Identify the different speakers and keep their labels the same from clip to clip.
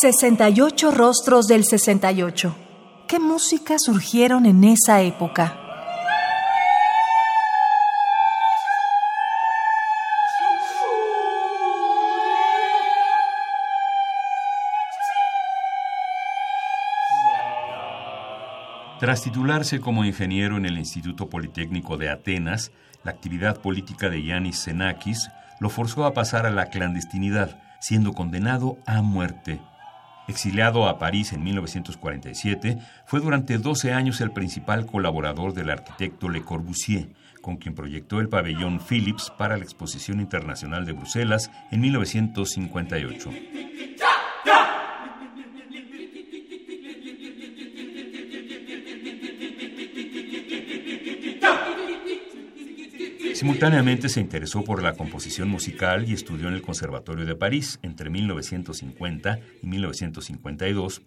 Speaker 1: 68 rostros del 68. ¿Qué música surgieron en esa época?
Speaker 2: Tras titularse como ingeniero en el Instituto Politécnico de Atenas, la actividad política de Yanis Xenakis lo forzó a pasar a la clandestinidad, siendo condenado a muerte. Exiliado a París en 1947, fue durante 12 años el principal colaborador del arquitecto Le Corbusier, con quien proyectó el pabellón Philips para la Exposición Internacional de Bruselas en 1958. Simultáneamente se interesó por la composición musical y estudió en el Conservatorio de París entre 1950 y 1952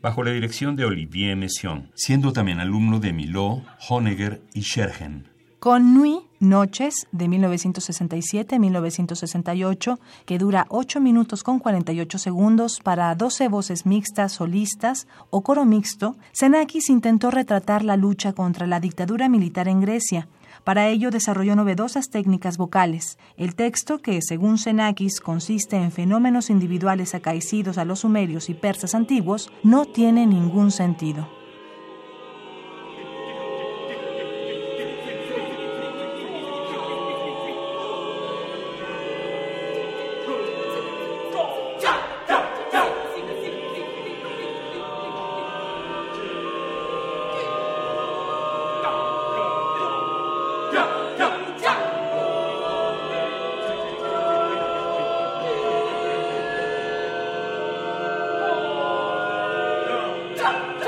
Speaker 2: bajo la dirección de Olivier Messiaen, siendo también alumno de Milot, Honegger y Schergen.
Speaker 1: Con Nuit, Noches, de 1967-1968, que dura 8 minutos con 48 segundos para 12 voces mixtas solistas o coro mixto, Xenakis intentó retratar la lucha contra la dictadura militar en Grecia, para ello desarrolló novedosas técnicas vocales. El texto, que según Xenakis consiste en fenómenos individuales acaecidos a los sumerios y persas antiguos, no tiene ningún sentido. Stop!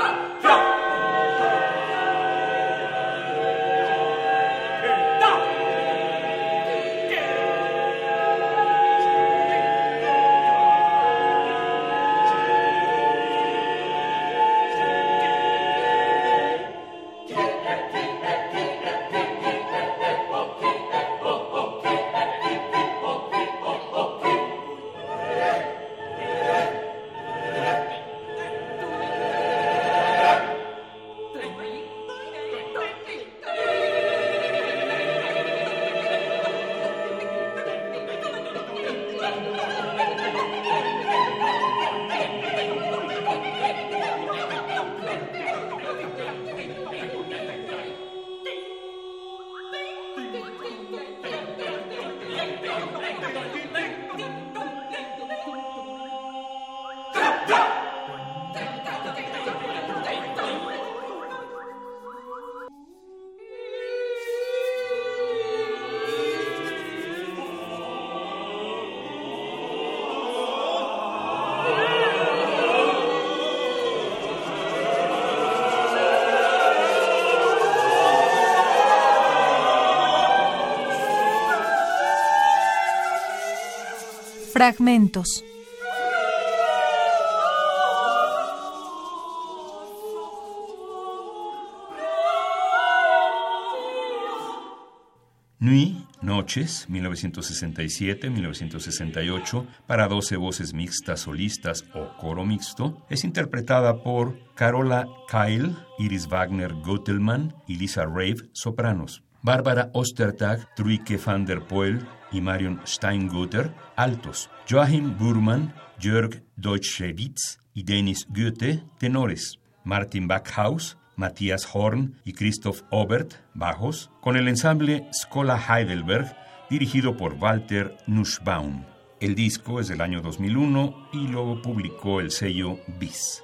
Speaker 1: Fragmentos.
Speaker 2: Nuit, Noches, 1967-1968, para 12 voces mixtas solistas o coro mixto, es interpretada por Carola Kyle, Iris Wagner Gottelmann y Lisa Rave, sopranos. Bárbara Ostertag, Truike van der Poel y Marion Steingutter, altos. Joachim Burman, Jörg Deutschewitz y Dennis Goethe, tenores. Martin Backhaus, Matthias Horn y Christoph Obert, bajos, con el ensamble Schola Heidelberg, dirigido por Walter Nussbaum. El disco es del año 2001 y lo publicó el sello BIS.